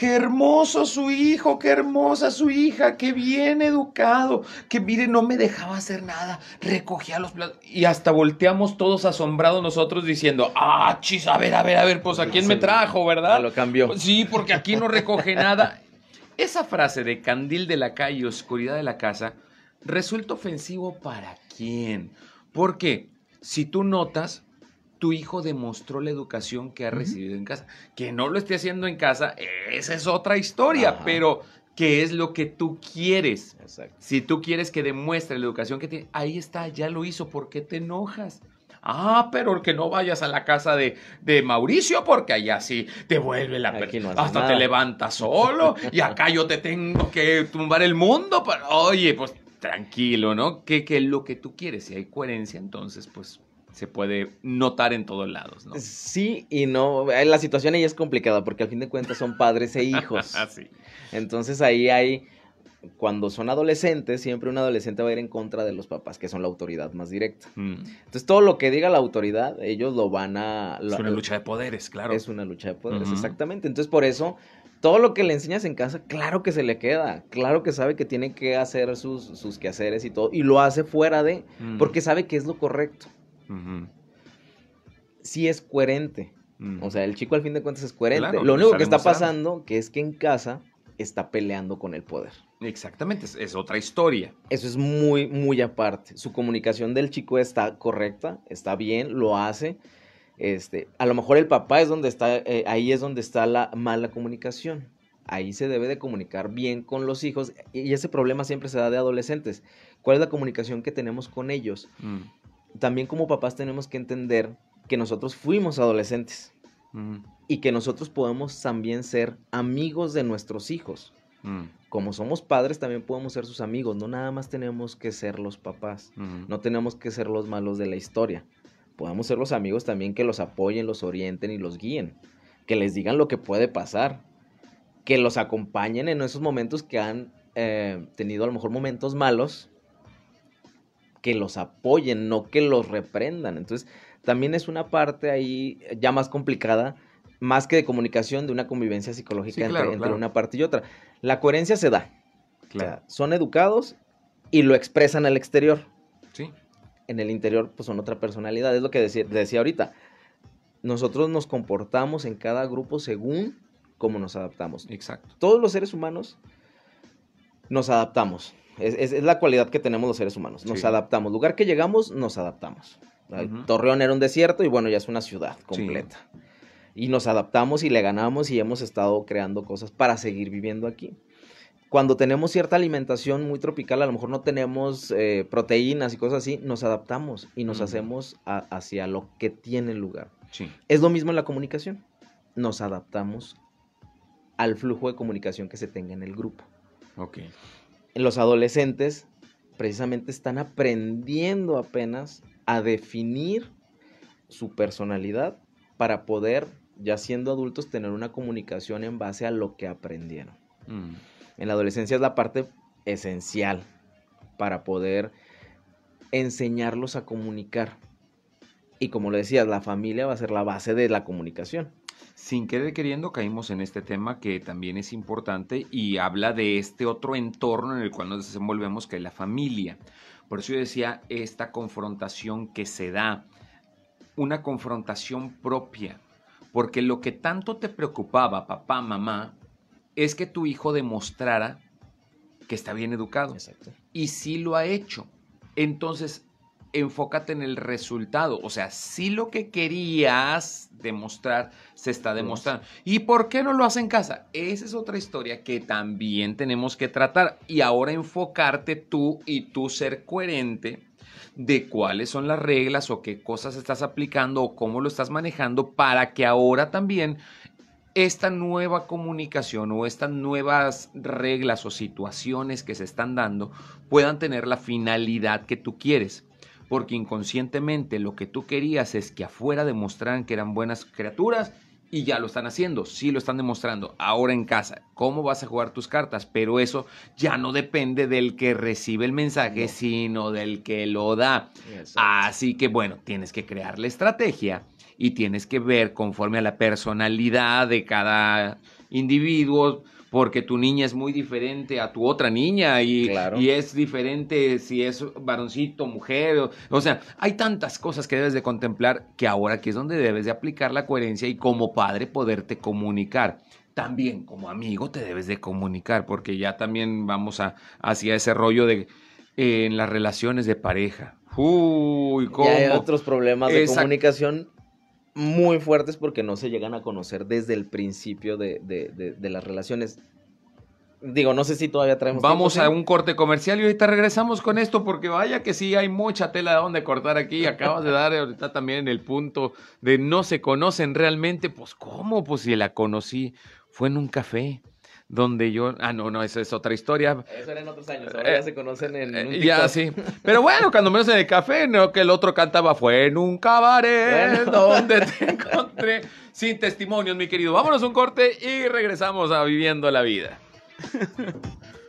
Qué hermoso su hijo, qué hermosa su hija, qué bien educado, que mire, no me dejaba hacer nada, recogía los platos y hasta volteamos todos asombrados nosotros diciendo, ah, chis, a ver, a ver, a ver, pues a quién me trajo, ¿verdad? Ah, lo cambió. Sí, porque aquí no recoge nada. Esa frase de candil de la calle, oscuridad de la casa, resulta ofensivo para quién. Porque si tú notas, tu hijo demostró la educación que ha recibido en casa. Que no lo esté haciendo en casa, esa es otra historia, pero ¿qué es lo que tú quieres? Si tú quieres que demuestre la educación que tiene, ahí está, ya lo hizo, ¿por qué te enojas? Ah, pero que no vayas a la casa de, de Mauricio porque allá sí te vuelve la... hasta te levantas solo y acá yo te tengo que tumbar el mundo. Pero, oye, pues tranquilo, ¿no? ¿Qué, ¿Qué es lo que tú quieres? Si hay coherencia, entonces pues se puede notar en todos lados, ¿no? Sí y no. Eh, la situación ahí es complicada porque al fin de cuentas son padres e hijos. Así. Entonces ahí hay. Cuando son adolescentes, siempre un adolescente va a ir en contra de los papás, que son la autoridad más directa. Mm. Entonces, todo lo que diga la autoridad, ellos lo van a. es una lucha de poderes, claro. Es una lucha de poderes, exactamente. Entonces, por eso, todo lo que le enseñas en casa, claro que se le queda. Claro que sabe que tiene que hacer sus, sus quehaceres y todo. Y lo hace fuera de. Mm. Porque sabe que es lo correcto sí es coherente. O sea, el chico al fin de cuentas es coherente. Lo único que está pasando que es que en casa está peleando con el poder. Exactamente, es, otra historia. Eso es muy, muy aparte. Su comunicación del chico está correcta, está bien, lo hace. Este, a lo mejor el papá es donde está, eh, ahí es donde está la mala comunicación. Ahí se debe de comunicar bien con los hijos y ese problema siempre se da de adolescentes. ¿Cuál es la comunicación que tenemos con ellos? Mm también como papás tenemos que entender que nosotros fuimos adolescentes mm. y que nosotros podemos también ser amigos de nuestros hijos. Mm. Como somos padres, también podemos ser sus amigos. No nada más tenemos que ser los papás. No tenemos que ser los malos de la historia. Podemos ser los amigos también que los apoyen, los orienten y los guíen. Que les digan lo que puede pasar. Que los acompañen en esos momentos que han eh, tenido a lo mejor momentos malos que los apoyen, no que los reprendan. Entonces, también es una parte ahí ya más complicada, más que de comunicación, de una convivencia psicológica entre, una parte y otra. La coherencia se da. son educados y lo expresan al exterior. En el interior, pues son otra personalidad. Es lo que decía, decía ahorita. Nosotros nos comportamos en cada grupo según cómo nos adaptamos. Exacto. Todos los seres humanos nos adaptamos. Es, la cualidad que tenemos los seres humanos. Nos adaptamos. Lugar que llegamos, nos adaptamos. Torreón era un desierto y bueno, ya es una ciudad completa. Y nos adaptamos y le ganamos y hemos estado creando cosas para seguir viviendo aquí. Cuando tenemos cierta alimentación muy tropical, a lo mejor no tenemos eh, proteínas y cosas así, nos adaptamos y nos hacemos hacia lo que tiene lugar. Es lo mismo en la comunicación. Nos adaptamos al flujo de comunicación que se tenga en el grupo. Ok los adolescentes precisamente están aprendiendo apenas a definir su personalidad para poder, ya siendo adultos, tener una comunicación en base a lo que aprendieron. Mm. En la adolescencia es la parte esencial para poder enseñarlos a comunicar. Y como lo decías, la familia va a ser la base de la comunicación sin querer queriendo caímos en este tema que también es importante y habla de este otro entorno en el cual nos desenvolvemos que es la familia. Por eso yo decía esta confrontación que se da, una confrontación propia, porque lo que tanto te preocupaba, papá, mamá, es que tu hijo demostrara que está bien educado. Exacto. Y sí lo ha hecho. Entonces, enfócate en el resultado. O sea, si lo que querías demostrar se está demostrando. ¿Y por qué no lo hace en casa? Esa es otra historia que también tenemos que tratar. Y ahora enfocarte tú y tú ser coherente de cuáles son las reglas o qué cosas estás aplicando o cómo lo estás manejando para que ahora también esta nueva comunicación o estas nuevas reglas o situaciones que se están dando puedan tener la finalidad que tú quieres porque inconscientemente lo que tú querías es que afuera demostraran que eran buenas criaturas y ya lo están haciendo, sí lo están demostrando ahora en casa. ¿Cómo vas a jugar tus cartas? Pero eso ya no depende del que recibe el mensaje, sino del que lo da. Así que bueno, tienes que crear la estrategia y tienes que ver conforme a la personalidad de cada individuo porque tu niña es muy diferente a tu otra niña y, y es diferente si es varoncito, mujer, o, sea, hay tantas cosas que debes de contemplar que ahora aquí es donde debes de aplicar la coherencia y como padre poderte comunicar. También como amigo te debes de comunicar, porque ya también vamos a, hacia ese rollo de en las relaciones de pareja. Uy, ¿cómo? hay otros problemas de comunicación muy fuertes porque no se llegan a conocer desde el principio de, las relaciones. Digo, no sé si todavía traemos. Vamos a un corte comercial y ahorita regresamos con esto porque vaya que sí hay mucha tela de donde cortar aquí. Acabas de dar ahorita también el punto de no se conocen realmente. Pues, ¿cómo? Pues si la conocí, fue en un café donde yo, ah, no, no, esa es otra historia. Eso era en otros años, ahora ya se conocen en, un eh, Ya, sí. Pero bueno, cuando menos en el café, no, que el otro cantaba, fue en un cabaret donde te encontré sin testimonios, mi querido. Vámonos un corte y regresamos a Viviendo la Vida.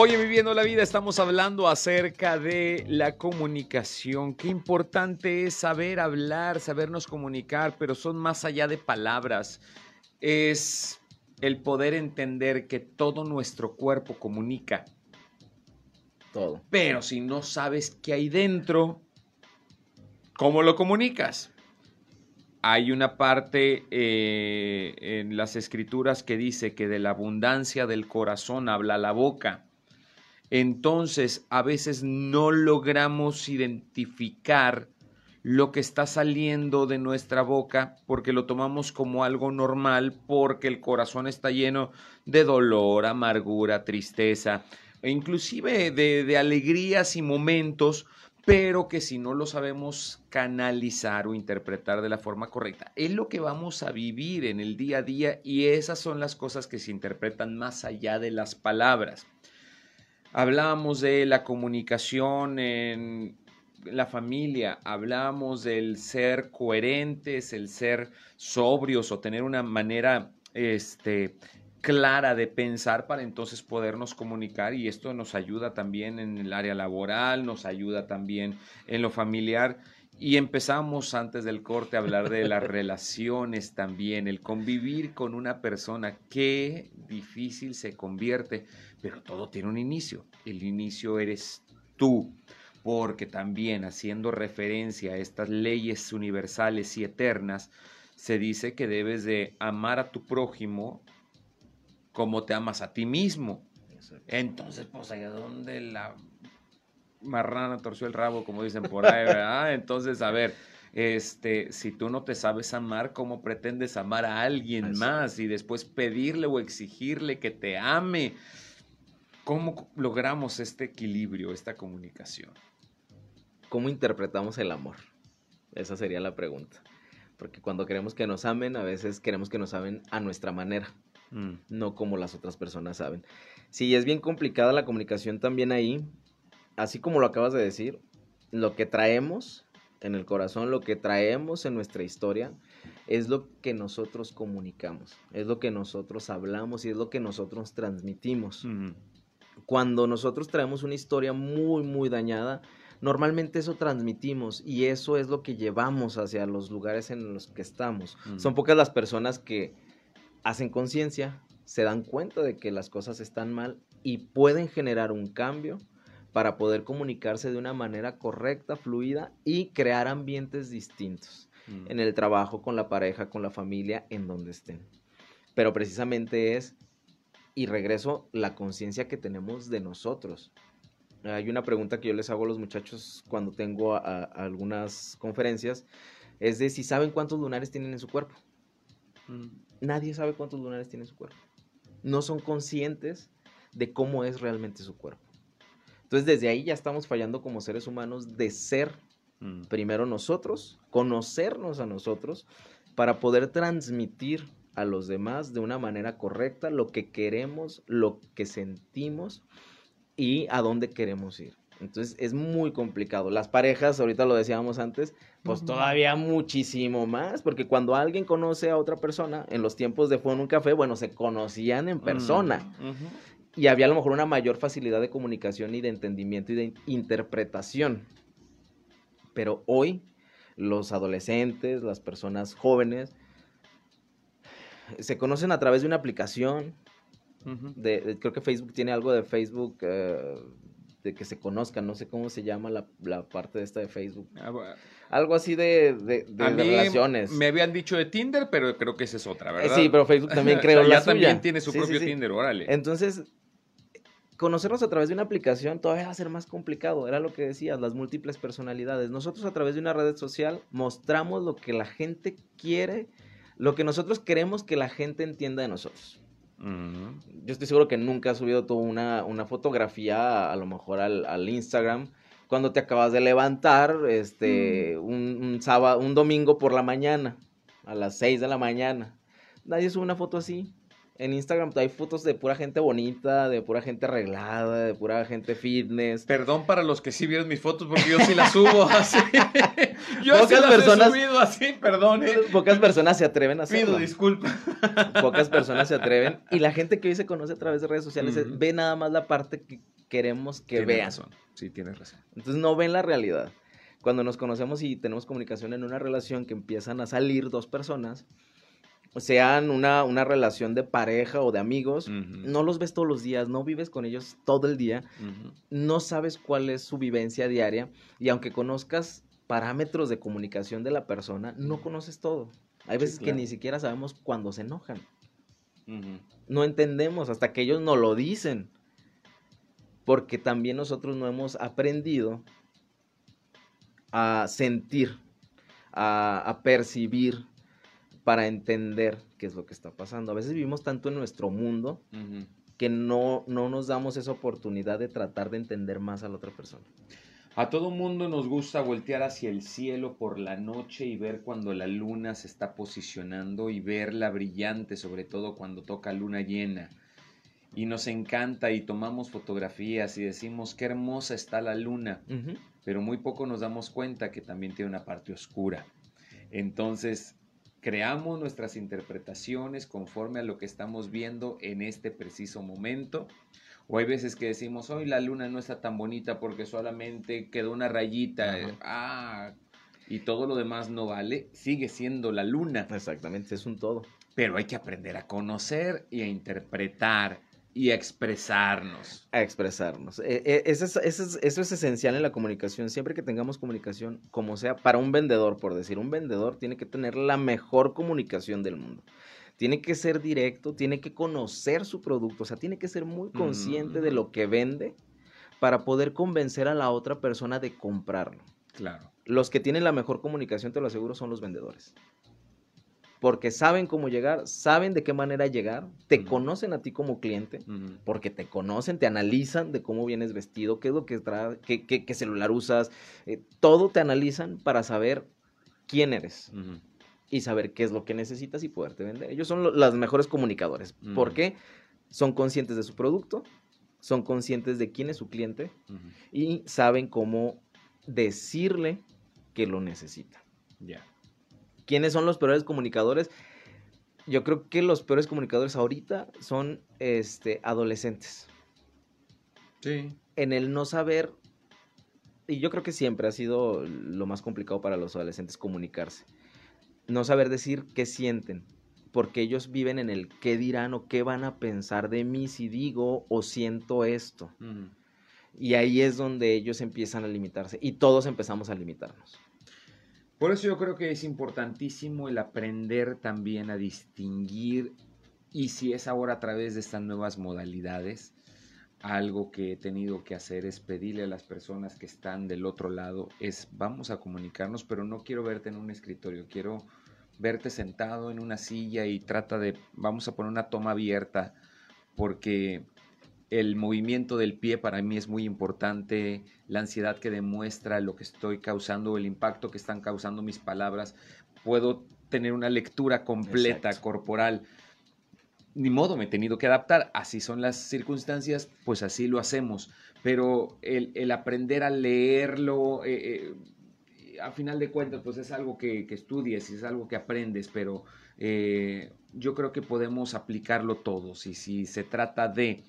Hoy en Viviendo la Vida estamos hablando acerca de la comunicación. Qué importante es saber hablar, sabernos comunicar, pero son más allá de palabras. Es el poder entender que todo nuestro cuerpo comunica. Todo. Pero si no sabes qué hay dentro, ¿cómo lo comunicas? Hay una parte eh, en las escrituras que dice que de la abundancia del corazón habla la boca entonces a veces no logramos identificar lo que está saliendo de nuestra boca porque lo tomamos como algo normal porque el corazón está lleno de dolor, amargura, tristeza e inclusive de, de alegrías y momentos pero que si no lo sabemos canalizar o interpretar de la forma correcta, es lo que vamos a vivir en el día a día y esas son las cosas que se interpretan más allá de las palabras. Hablamos de la comunicación en la familia, hablamos del ser coherentes, el ser sobrios o tener una manera este, clara de pensar para entonces podernos comunicar y esto nos ayuda también en el área laboral, nos ayuda también en lo familiar y empezamos antes del corte a hablar de las relaciones también, el convivir con una persona, qué difícil se convierte, pero todo tiene un inicio. El inicio eres tú, porque también haciendo referencia a estas leyes universales y eternas, se dice que debes de amar a tu prójimo como te amas a ti mismo. Entonces, pues allá donde la marrana torció el rabo, como dicen por ahí, ¿verdad? Entonces, a ver, este, si tú no te sabes amar, ¿cómo pretendes amar a alguien más y después pedirle o exigirle que te ame? ¿Cómo logramos este equilibrio, esta comunicación? ¿Cómo interpretamos el amor? Esa sería la pregunta. Porque cuando queremos que nos amen, a veces queremos que nos amen a nuestra manera, mm. no como las otras personas saben. Sí, es bien complicada la comunicación también ahí, así como lo acabas de decir, lo que traemos en el corazón, lo que traemos en nuestra historia, es lo que nosotros comunicamos, es lo que nosotros hablamos y es lo que nosotros transmitimos. Cuando nosotros traemos una historia muy, muy dañada, normalmente eso transmitimos y eso es lo que llevamos hacia los lugares en los que estamos. Son pocas las personas que hacen conciencia, se dan cuenta de que las cosas están mal y pueden generar un cambio para poder comunicarse de una manera correcta, fluida y crear ambientes distintos mm. en el trabajo, con la pareja, con la familia, en donde estén. Pero precisamente es, y regreso, la conciencia que tenemos de nosotros. Hay una pregunta que yo les hago a los muchachos cuando tengo algunas conferencias, es de si saben cuántos lunares tienen en su cuerpo. Mm. Nadie sabe cuántos lunares tiene en su cuerpo. No son conscientes de cómo es realmente su cuerpo. Entonces desde ahí ya estamos fallando como seres humanos de ser mm. primero nosotros, conocernos a nosotros, para poder transmitir a los demás de una manera correcta lo que queremos, lo que sentimos y a dónde queremos ir. Entonces es muy complicado. Las parejas, ahorita lo decíamos antes, pues todavía muchísimo más, porque cuando alguien conoce a otra persona, en los tiempos de fue en un café, bueno, se conocían en persona. Y había a lo mejor una mayor facilidad de comunicación y de entendimiento y de interpretación. Pero hoy los adolescentes, las personas jóvenes, se conocen a través de una aplicación. de, creo que Facebook tiene algo de Facebook eh, de que se conozcan, no sé cómo se llama la, la parte de esta de Facebook. Ah, Algo así de, de, relaciones. Me habían dicho de Tinder, pero creo que esa es otra, ¿verdad? Sí, pero Facebook también creo ya también tiene su propio Tinder, órale. Entonces, conocernos a través de una aplicación todavía va a ser más complicado. Era lo que decías, las múltiples personalidades. Nosotros a través de una red social mostramos lo que la gente quiere, lo que nosotros queremos que la gente entienda de nosotros. Yo estoy seguro que nunca has subido tú una, una fotografía, a, lo mejor al, Instagram, cuando te acabas de levantar, este, mm. un, sábado, un domingo por la mañana, a las 6 de la mañana. Nadie sube una foto así en Instagram hay fotos de pura gente bonita, de pura gente arreglada, de pura gente fitness. Perdón para los que sí vieron mis fotos porque yo sí las subo así. Yo pocas sí las personas, he subido así, perdón. ¿eh? Pocas personas se atreven a hacerlo. Pido disculpas. Pocas personas se atreven y la gente que hoy se conoce a través de redes sociales ve nada más la parte que queremos que vean. Razón. Sí, tienes razón. Entonces no ven la realidad. Cuando nos conocemos y tenemos comunicación en una relación que empiezan a salir dos personas, sean una, una, relación de pareja o de amigos, no los ves todos los días, no vives con ellos todo el día, no sabes cuál es su vivencia diaria y aunque conozcas parámetros de comunicación de la persona, no conoces todo. Hay veces que ni siquiera sabemos cuándo se enojan. No entendemos hasta que ellos nos lo dicen. Porque también nosotros no hemos aprendido a sentir, a, a percibir para entender qué es lo que está pasando. A veces vivimos tanto en nuestro mundo que no, no nos damos esa oportunidad de tratar de entender más a la otra persona. A todo mundo nos gusta voltear hacia el cielo por la noche y ver cuando la luna se está posicionando y verla brillante, sobre todo cuando toca luna llena. Y nos encanta y tomamos fotografías y decimos qué hermosa está la luna, pero muy poco nos damos cuenta que también tiene una parte oscura. Entonces, creamos nuestras interpretaciones conforme a lo que estamos viendo en este preciso momento. O hay veces que decimos, hoy la luna no está tan bonita porque solamente quedó una rayita. Ah, y todo lo demás no vale. Sigue siendo la luna. Exactamente, es un todo. Pero hay que aprender a conocer y a interpretar y a expresarnos. A expresarnos. E, e, eso, es, eso, es, esencial en la comunicación. Siempre que tengamos comunicación, como sea, para un vendedor, por decir, un vendedor tiene que tener la mejor comunicación del mundo. Tiene que ser directo, tiene que conocer su producto, o sea, tiene que ser muy consciente de lo que vende para poder convencer a la otra persona de comprarlo. Claro. Los que tienen la mejor comunicación, te lo aseguro, son los vendedores porque saben cómo llegar, saben de qué manera llegar, te conocen a ti como cliente, porque te conocen, te analizan de cómo vienes vestido, qué es lo que traes, qué, celular usas, eh, todo te analizan para saber quién eres y saber qué es lo que necesitas y poderte vender. Ellos son los mejores comunicadores, porque son conscientes de su producto, son conscientes de quién es su cliente y saben cómo decirle que lo necesita. Ya. ¿Quiénes son los peores comunicadores? Yo creo que los peores comunicadores ahorita son este, adolescentes. Sí. En el no saber, y yo creo que siempre ha sido lo más complicado para los adolescentes comunicarse. No saber decir qué sienten, porque ellos viven en el qué dirán o qué van a pensar de mí si digo o siento esto. Y ahí es donde ellos empiezan a limitarse y todos empezamos a limitarnos. Por eso yo creo que es importantísimo el aprender también a distinguir y si es ahora a través de estas nuevas modalidades, algo que he tenido que hacer es pedirle a las personas que están del otro lado, es vamos a comunicarnos, pero no quiero verte en un escritorio, quiero verte sentado en una silla y trata de, vamos a poner una toma abierta, porque el movimiento del pie para mí es muy importante, la ansiedad que demuestra lo que estoy causando, el impacto que están causando mis palabras. Puedo tener una lectura completa, corporal. Ni modo, me he tenido que adaptar. Así son las circunstancias, pues así lo hacemos. Pero el, aprender a leerlo, eh, eh, a final de cuentas, pues es algo que, que estudies, es algo que aprendes, pero eh, yo creo que podemos aplicarlo todos. Y si se trata de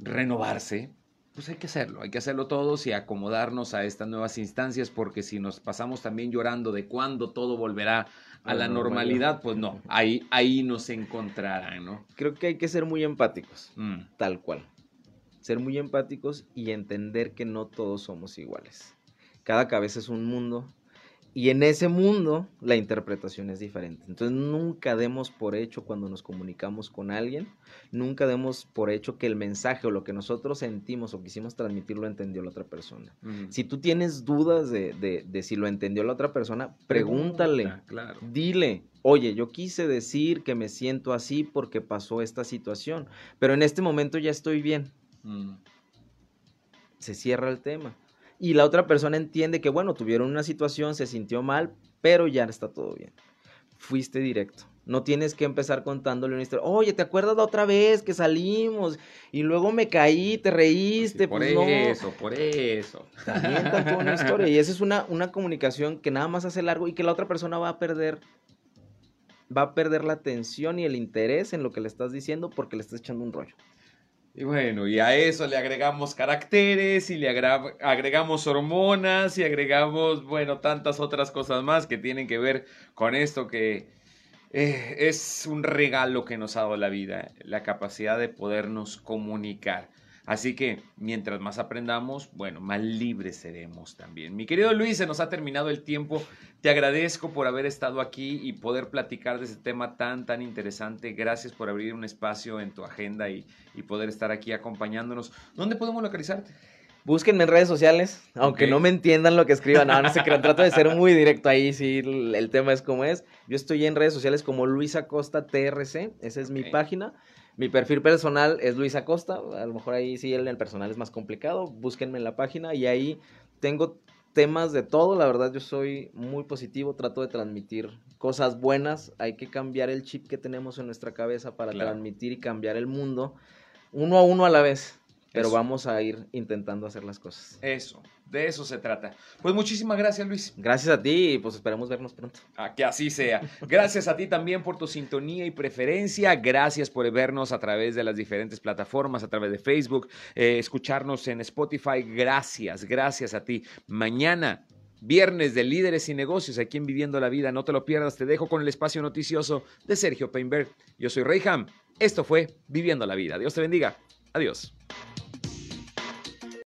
renovarse, pues hay que hacerlo, hay que hacerlo todos y acomodarnos a estas nuevas instancias, porque si nos pasamos también llorando de cuándo todo volverá a la normalidad, pues no, ahí, ahí nos encontrarán, ¿no? Creo que hay que ser muy empáticos, mm. tal cual. Ser muy empáticos y entender que no todos somos iguales. Cada cabeza es un mundo, y en ese mundo la interpretación es diferente. Entonces nunca demos por hecho cuando nos comunicamos con alguien, nunca demos por hecho que el mensaje o lo que nosotros sentimos o quisimos transmitir lo entendió la otra persona. Si tú tienes dudas de, si lo entendió la otra persona, pregúntale, dile, oye, yo quise decir que me siento así porque pasó esta situación, pero en este momento ya estoy bien. Mm. Se cierra el tema y la otra persona entiende que, bueno, tuvieron una situación, se sintió mal, pero ya está todo bien. Fuiste directo. No tienes que empezar contándole una historia. Oye, ¿te acuerdas la otra vez que salimos y luego me caí, te reíste? por pues eso, por eso. También contó una historia. Y esa es una, una comunicación que nada más hace largo y que la otra persona va a perder va a perder la atención y el interés en lo que le estás diciendo porque le estás echando un rollo. Y bueno, y a eso le agregamos caracteres y le agregamos hormonas y agregamos, bueno, tantas otras cosas más que tienen que ver con esto que eh, es un regalo que nos ha dado la vida, la capacidad de podernos comunicar. Así que mientras más aprendamos, bueno, más libres seremos también. Mi querido Luis, se nos ha terminado el tiempo. Te agradezco por haber estado aquí y poder platicar de ese tema tan, tan interesante. Gracias por abrir un espacio en tu agenda y, poder estar aquí acompañándonos. ¿Dónde podemos localizarte? Búsquenme en redes sociales, aunque no me entiendan lo que escriban. No, no sé qué, trato de ser muy directo ahí, si el tema es como es. Yo estoy en redes sociales como Luis Acosta TRC, esa es mi página. Mi perfil personal es Luis Acosta, a lo mejor ahí sí el personal es más complicado, búsquenme en la página y ahí tengo temas de todo, la verdad yo soy muy positivo, trato de transmitir cosas buenas, hay que cambiar el chip que tenemos en nuestra cabeza para transmitir y cambiar el mundo uno a uno a la vez, pero vamos a ir intentando hacer las cosas. Eso. De eso se trata. Pues muchísimas gracias, Luis. Gracias a ti y pues esperemos vernos pronto. A que así sea. Gracias a ti también por tu sintonía y preferencia. Gracias por vernos a través de las diferentes plataformas, a través de Facebook, eh, escucharnos en Spotify. Gracias, gracias a ti. Mañana Viernes de Líderes y Negocios aquí en Viviendo la Vida. No te lo pierdas, te dejo con el espacio noticioso de Sergio Peinberg. Yo soy Reyham. Esto fue Viviendo la Vida. Dios te bendiga. Adiós.